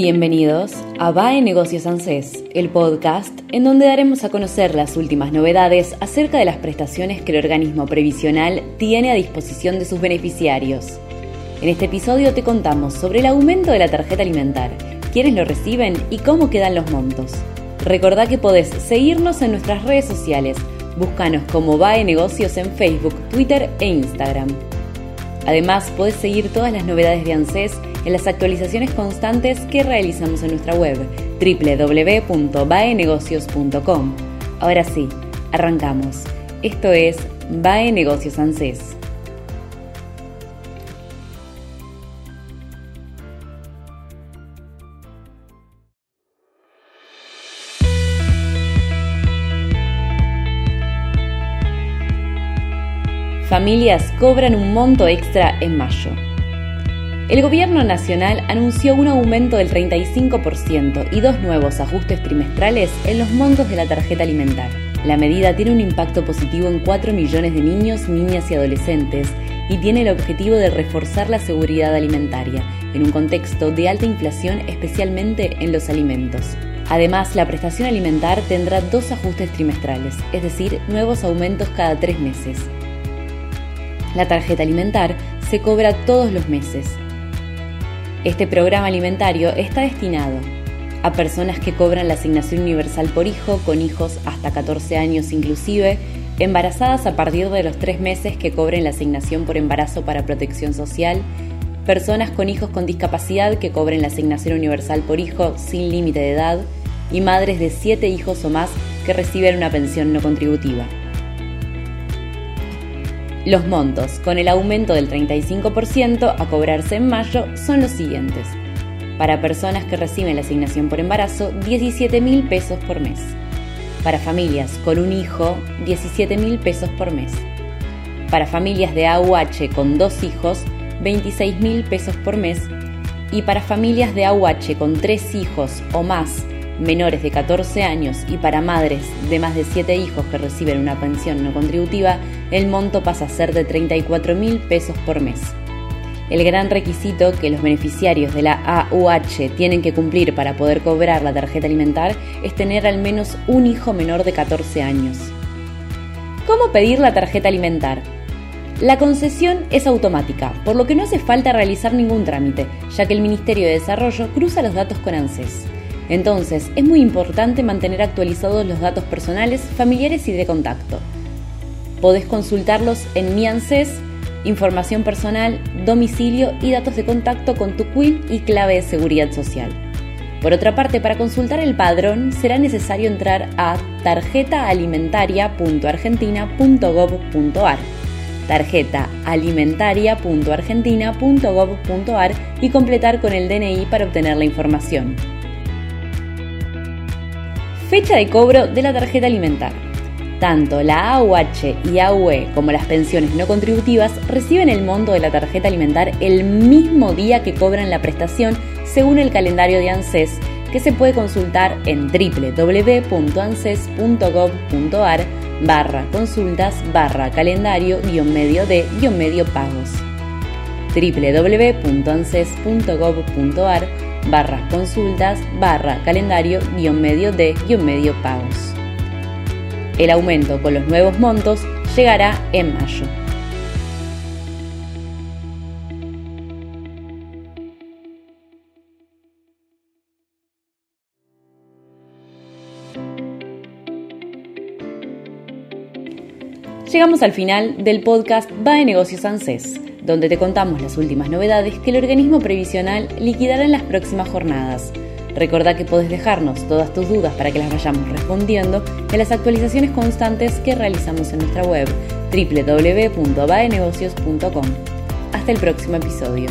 Bienvenidos a BAE Negocios ANSES, el podcast en donde daremos a conocer las últimas novedades acerca de las prestaciones que el organismo previsional tiene a disposición de sus beneficiarios. En este episodio te contamos sobre el aumento de la tarjeta alimentar, quiénes lo reciben y cómo quedan los montos. Recordá que podés seguirnos en nuestras redes sociales, búscanos como BAE Negocios en Facebook, Twitter e Instagram. Además, podés seguir todas las novedades de ANSES en las actualizaciones constantes que realizamos en nuestra web www.baenegocios.com. Ahora sí, arrancamos. Esto es BAE Negocios ANSES. Familias cobran un monto extra en mayo. El Gobierno Nacional anunció un aumento del 35% y dos nuevos ajustes trimestrales en los montos de la tarjeta alimentar. La medida tiene un impacto positivo en 4 millones de niños, niñas y adolescentes y tiene el objetivo de reforzar la seguridad alimentaria en un contexto de alta inflación, especialmente en los alimentos. Además, la prestación alimentar tendrá dos ajustes trimestrales, es decir, nuevos aumentos cada tres meses. La tarjeta alimentar se cobra todos los meses, este programa alimentario está destinado a personas que cobran la asignación universal por hijo, con hijos hasta 14 años inclusive, embarazadas a partir de los 3 meses que cobren la asignación por embarazo para protección social, personas con hijos con discapacidad que cobren la asignación universal por hijo sin límite de edad y madres de 7 hijos o más que reciben una pensión no contributiva. Los montos, con el aumento del 35% a cobrarse en mayo, son los siguientes. Para personas que reciben la asignación por embarazo, 17 mil pesos por mes. Para familias con un hijo, 17 mil pesos por mes. Para familias de AUH con dos hijos, 26 mil pesos por mes. Y para familias de AUH con tres hijos o más menores de 14 años y para madres de más de 7 hijos que reciben una pensión no contributiva, el monto pasa a ser de 34 mil pesos por mes. El gran requisito que los beneficiarios de la AUH tienen que cumplir para poder cobrar la tarjeta alimentar es tener al menos un hijo menor de 14 años. ¿Cómo pedir la tarjeta alimentar? La concesión es automática, por lo que no hace falta realizar ningún trámite, ya que el Ministerio de Desarrollo cruza los datos con ANSES. Entonces, es muy importante mantener actualizados los datos personales, familiares y de contacto. Podés consultarlos en Mi ANSES, información personal, domicilio y datos de contacto con tu CUIL y clave de seguridad social. Por otra parte, para consultar el padrón será necesario entrar a tarjetaalimentaria.argentina.gov.ar tarjetaalimentaria.argentina.gov.ar y completar con el DNI para obtener la información. Fecha de cobro de la tarjeta alimentar. Tanto la AUH y AUE como las pensiones no contributivas reciben el monto de la tarjeta alimentar el mismo día que cobran la prestación según el calendario de ANSES que se puede consultar en www.anses.gov.ar barra consultas barra calendario guion medio de guion medio pagos www.anses.gov.ar barra consultas barra calendario guion medio de guion medio pagos. El aumento con los nuevos montos llegará en mayo. Llegamos al final del podcast Va de Negocios ANSES donde te contamos las últimas novedades que el organismo previsional liquidará en las próximas jornadas. Recordá que podés dejarnos todas tus dudas para que las vayamos respondiendo en las actualizaciones constantes que realizamos en nuestra web www.baenegocios.com. Hasta el próximo episodio.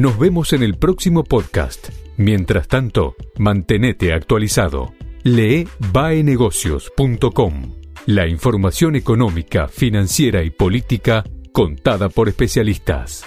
Nos vemos en el próximo podcast. Mientras tanto, mantenete actualizado. Lee baenegocios.com. La información económica, financiera y política contada por especialistas.